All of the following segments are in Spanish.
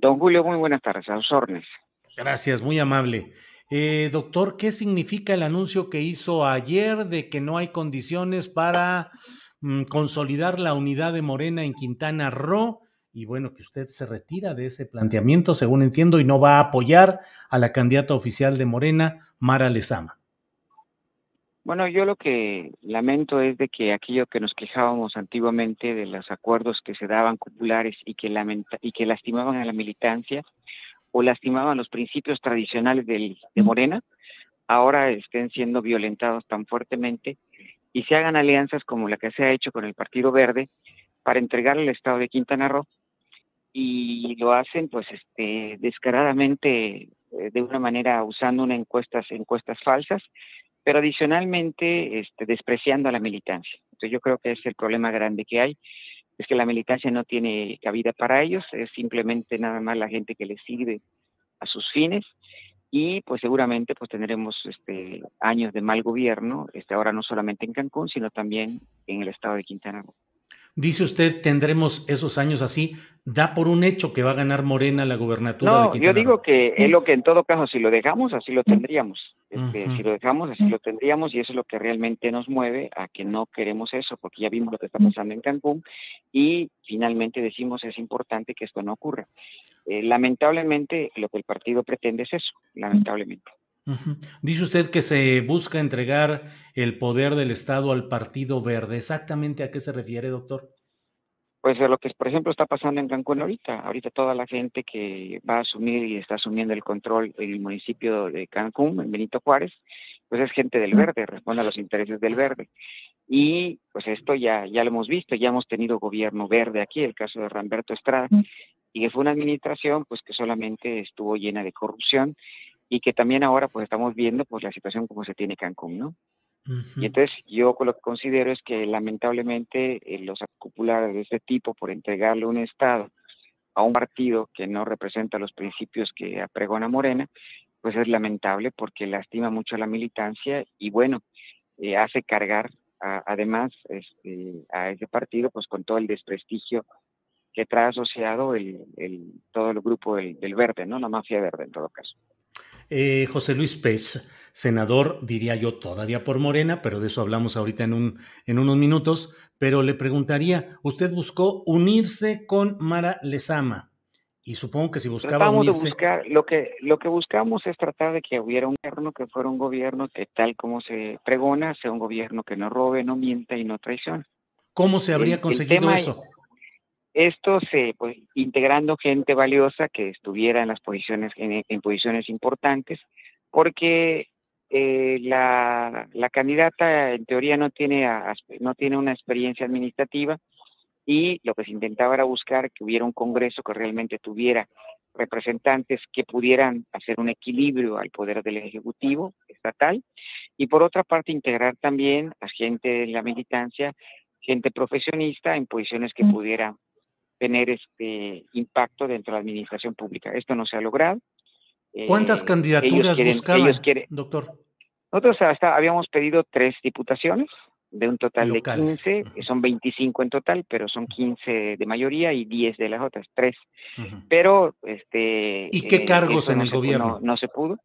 Don Julio, muy buenas tardes, a sus órdenes. Gracias, muy amable. Eh, doctor, ¿qué significa el anuncio que hizo ayer de que no hay condiciones para mm, consolidar la unidad de Morena en Quintana Roo? Y bueno, que usted se retira de ese planteamiento, según entiendo, y no va a apoyar a la candidata oficial de Morena, Mara Lezama. Bueno, yo lo que lamento es de que aquello que nos quejábamos antiguamente de los acuerdos que se daban populares y que, lamenta y que lastimaban a la militancia o lastimaban los principios tradicionales del, de Morena, ahora estén siendo violentados tan fuertemente y se hagan alianzas como la que se ha hecho con el Partido Verde para entregar el Estado de Quintana Roo y lo hacen pues este descaradamente eh, de una manera usando una encuestas encuestas falsas pero adicionalmente este, despreciando a la militancia. Entonces yo creo que es el problema grande que hay, es que la militancia no tiene cabida para ellos, es simplemente nada más la gente que les sirve a sus fines y pues seguramente pues tendremos este años de mal gobierno, este ahora no solamente en Cancún, sino también en el estado de Quintana Roo. Dice usted, tendremos esos años así. Da por un hecho que va a ganar Morena la gubernatura de No, Quintana yo digo Roo. que es lo que en todo caso, si lo dejamos, así lo tendríamos. Este. Si lo dejamos, así lo tendríamos y eso es lo que realmente nos mueve a que no queremos eso, porque ya vimos lo que está pasando en Cancún y finalmente decimos es importante que esto no ocurra. Eh, lamentablemente, lo que el partido pretende es eso, lamentablemente. Dice usted que se busca entregar el poder del Estado al Partido Verde. ¿Exactamente a qué se refiere, doctor? Pues de lo que, por ejemplo, está pasando en Cancún ahorita. Ahorita toda la gente que va a asumir y está asumiendo el control en el municipio de Cancún, en Benito Juárez, pues es gente del verde, responde a los intereses del verde. Y pues esto ya, ya lo hemos visto, ya hemos tenido gobierno verde aquí, el caso de Ramberto Estrada, y que fue una administración pues que solamente estuvo llena de corrupción y que también ahora pues estamos viendo pues la situación como se tiene Cancún, ¿no? Y entonces yo lo que considero es que lamentablemente eh, los acupulares de este tipo por entregarle un Estado a un partido que no representa los principios que apregona Morena, pues es lamentable porque lastima mucho a la militancia y bueno, eh, hace cargar a- además este, a ese partido pues con todo el desprestigio que trae asociado el, el- todo el grupo del, del verde, ¿no? La mafia verde en todo caso. Eh, José Luis Pech, senador, diría yo, todavía por Morena, pero de eso hablamos ahorita en, un, en unos minutos. Pero le preguntaría, usted buscó unirse con Mara Lezama y supongo que si buscaba Tratamos de unirse, buscar, lo que, lo que buscamos es tratar de que hubiera un gobierno que fuera un gobierno que tal como se pregona, sea un gobierno que no robe, no mienta y no traicione. ¿cómo se habría el- el conseguido tema- eso? Esto se, pues, integrando gente valiosa que estuviera en las posiciones, en, en posiciones importantes, porque eh, la, la candidata en teoría no tiene, no tiene una experiencia administrativa y lo que se intentaba era buscar que hubiera un Congreso que realmente tuviera representantes que pudieran hacer un equilibrio al poder del Ejecutivo estatal y por otra parte integrar también a gente de la militancia, gente profesionista en posiciones que pudieran tener este impacto dentro de la administración pública. Esto no se ha logrado. ¿Cuántas Eh, candidaturas ellos quieren- buscaban, quieren- doctor? nosotros hasta habíamos pedido tres diputaciones, de un total de 15, son 25 en total, pero son 15 de mayoría y 10 de las otras, 3. Pero, este... ¿Y qué eh, cargos en el gobierno? no, se pudo.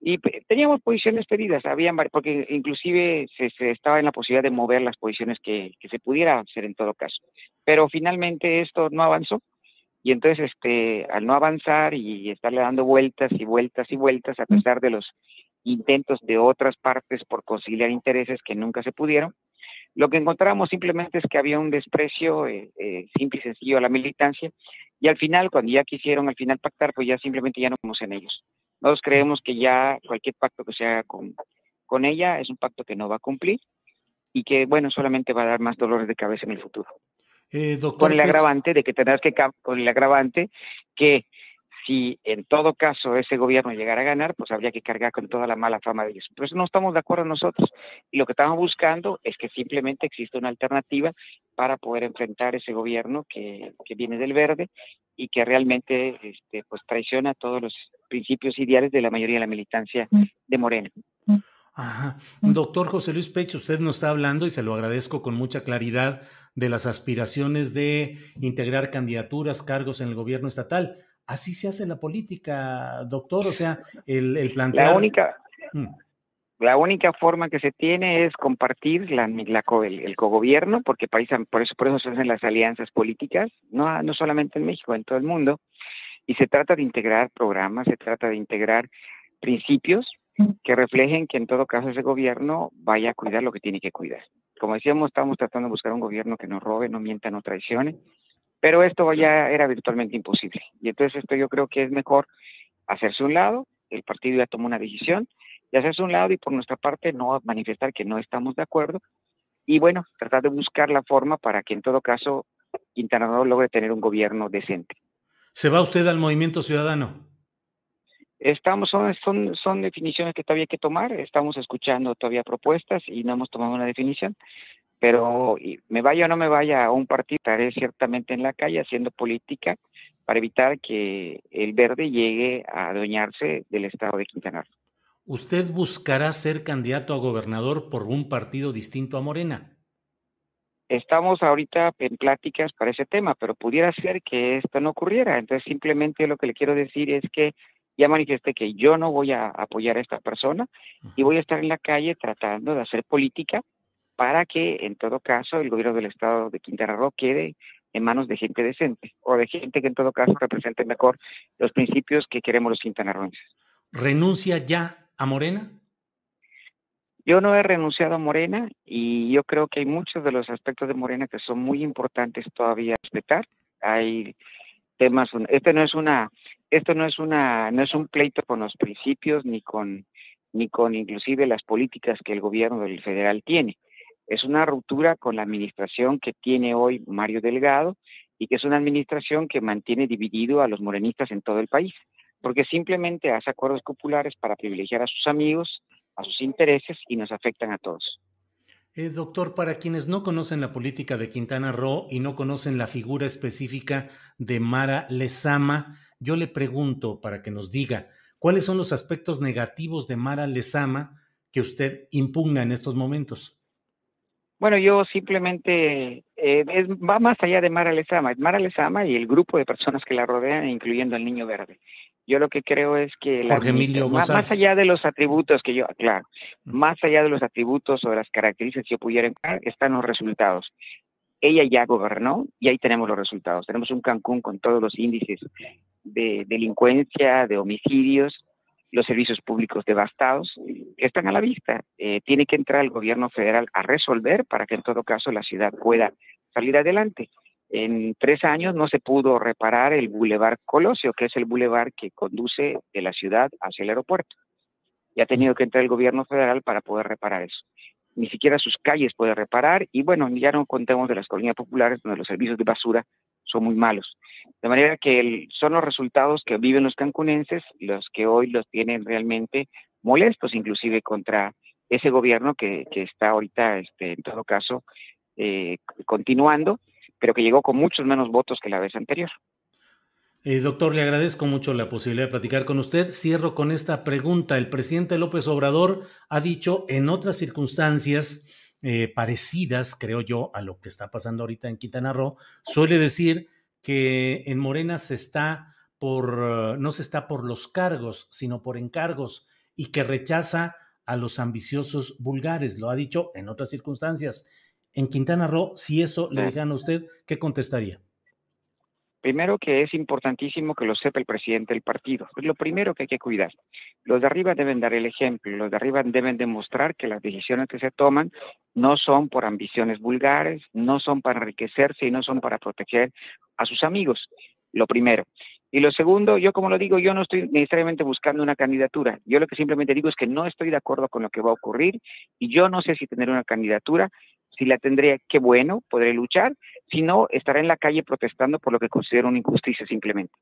Y teníamos posiciones pedidas, habían porque inclusive se, estaba en la posibilidad de mover las posiciones que, se pudiera hacer en todo caso. Pero finalmente esto no avanzó y entonces este al no avanzar y estarle dando vueltas y vueltas y vueltas a pesar de los intentos de otras partes por conciliar intereses que nunca se pudieron, lo que encontramos simplemente es que había un desprecio eh, eh, simple y sencillo a la militancia y al final, cuando ya quisieron al final pactar, pues ya simplemente ya no vamos en ellos. Nosotros creemos que ya cualquier pacto que se haga con, con ella es un pacto que no va a cumplir y que, bueno, solamente va a dar más dolores de cabeza en el futuro. Eh, con el pues agravante de que tendrás que, con el agravante que si en todo caso ese gobierno llegara a ganar, pues habría que cargar con toda la mala fama de ellos. Por eso no estamos de acuerdo nosotros. Y lo que estamos buscando es que simplemente exista una alternativa para poder enfrentar ese gobierno que, que viene del verde y que realmente este, pues traiciona todos los principios ideales de la mayoría de la militancia de Morena. Ajá. Doctor José Luis Pecho, usted nos está hablando y se lo agradezco con mucha claridad de las aspiraciones de integrar candidaturas, cargos en el gobierno estatal así se hace la política, doctor, o sea, el, el plantear... La única, mm. la única forma que se tiene es compartir la, la el, el, cogobierno, porque por eso, por eso se hacen las alianzas políticas, no, no solamente en México, en todo el mundo, y se trata de integrar programas, se trata de integrar principios que reflejen que en todo caso ese gobierno vaya a cuidar lo que tiene que cuidar. Como decíamos, estamos tratando de buscar un gobierno que no robe, no mienta, no traicione, pero esto ya era virtualmente imposible. Y entonces esto yo creo que es mejor hacerse un lado, el partido ya tomó una decisión, y hacerse un lado y por nuestra parte no manifestar que no estamos de acuerdo, y bueno, tratar de buscar la forma para que en todo caso Quintana Roo logre tener un gobierno decente. ¿Se va usted al movimiento ciudadano? Estamos, son, son, son definiciones que todavía hay que tomar, estamos escuchando todavía propuestas y no hemos tomado una definición, pero me vaya o no me vaya a un partido, estaré ciertamente en la calle haciendo política para evitar que el verde llegue a adueñarse del estado de Quintana Roo. ¿Usted buscará ser candidato a gobernador por un partido distinto a Morena? Estamos ahorita en pláticas para ese tema, pero pudiera ser que esto no ocurriera. Entonces, simplemente lo que le quiero decir es que ya manifesté que yo no voy a apoyar a esta persona y voy a estar en la calle tratando de hacer política para que en todo caso el gobierno del estado de Quintana Roo quede en manos de gente decente o de gente que en todo caso represente mejor los principios que queremos los quintanarroenses. ¿Renuncia ya a Morena? Yo no he renunciado a Morena y yo creo que hay muchos de los aspectos de Morena que son muy importantes todavía respetar. Hay temas, este no es una, esto no es una, no es un pleito con los principios ni con, ni con inclusive las políticas que el gobierno del federal tiene es una ruptura con la administración que tiene hoy Mario Delgado y que es una administración que mantiene dividido a los morenistas en todo el país, porque simplemente hace acuerdos populares para privilegiar a sus amigos, a sus intereses y nos afectan a todos. Eh, doctor, para quienes no conocen la política de Quintana Roo y no conocen la figura específica de Mara Lezama, yo le pregunto para que nos diga cuáles son los aspectos negativos de Mara Lezama que usted impugna en estos momentos. Bueno, yo simplemente eh, va más allá de Mara Lezama, es Mara Lezama y el grupo de personas que la rodean, incluyendo al niño verde. Yo lo que creo es que más, allá de los atributos que yo, claro, más allá de los atributos o de las características que yo pudiera encontrar, están los resultados. Ella ya gobernó y ahí tenemos los resultados. Tenemos un Cancún con todos los índices de delincuencia, de homicidios, los servicios públicos devastados, están a la vista. Eh, tiene que entrar el gobierno federal a resolver para que en todo caso la ciudad pueda salir adelante. En tres años no se pudo reparar el Boulevard Colosio, que es el bulevar que conduce de la ciudad hacia el aeropuerto. Y ha tenido que entrar el gobierno federal para poder reparar eso. Ni siquiera sus calles puede reparar y bueno, ya no contemos de las colonias populares donde los servicios de basura son muy malos. De manera que son los resultados que viven los cancunenses los que hoy los tienen realmente molestos, inclusive contra ese gobierno que, está ahorita, este, en todo caso, eh, continuando, pero que llegó con muchos menos votos que la vez anterior. Eh, doctor, le agradezco mucho la posibilidad de platicar con usted. Cierro con esta pregunta. El presidente López Obrador ha dicho en otras circunstancias eh, parecidas, creo yo, a lo que está pasando ahorita en Quintana Roo, suele decir que en Morena se está por, no se está por los cargos, sino por encargos y que rechaza a los ambiciosos vulgares. Lo ha dicho en otras circunstancias. En Quintana Roo, si eso le dijeran a usted, ¿qué contestaría? Primero que es importantísimo que lo sepa el presidente del partido. Es lo primero que hay que cuidar. Los de arriba deben dar el ejemplo, los de arriba deben demostrar que las decisiones que se toman no son por ambiciones vulgares, no son para enriquecerse y no son para proteger a sus amigos. Lo primero. Y lo segundo, yo como lo digo, yo no estoy necesariamente buscando una candidatura. Yo lo que simplemente digo es que no estoy de acuerdo con lo que va a ocurrir y yo no sé si tener una candidatura, si la tendré, qué bueno, podré luchar. Si no, estaré en la calle protestando por lo que considero una injusticia simplemente.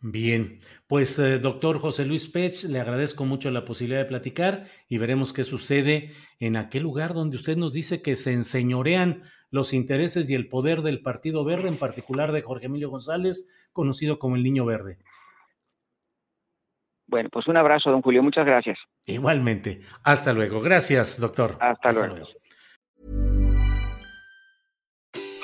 Bien, pues eh, doctor José Luis Pech, le agradezco mucho la posibilidad de platicar y veremos qué sucede en aquel lugar donde usted nos dice que se enseñorean los intereses y el poder del Partido Verde, en particular de Jorge Emilio González, conocido como el Niño Verde. Bueno, pues un abrazo, don Julio, muchas gracias. Igualmente, hasta luego. Gracias, doctor. Hasta, luego. luego.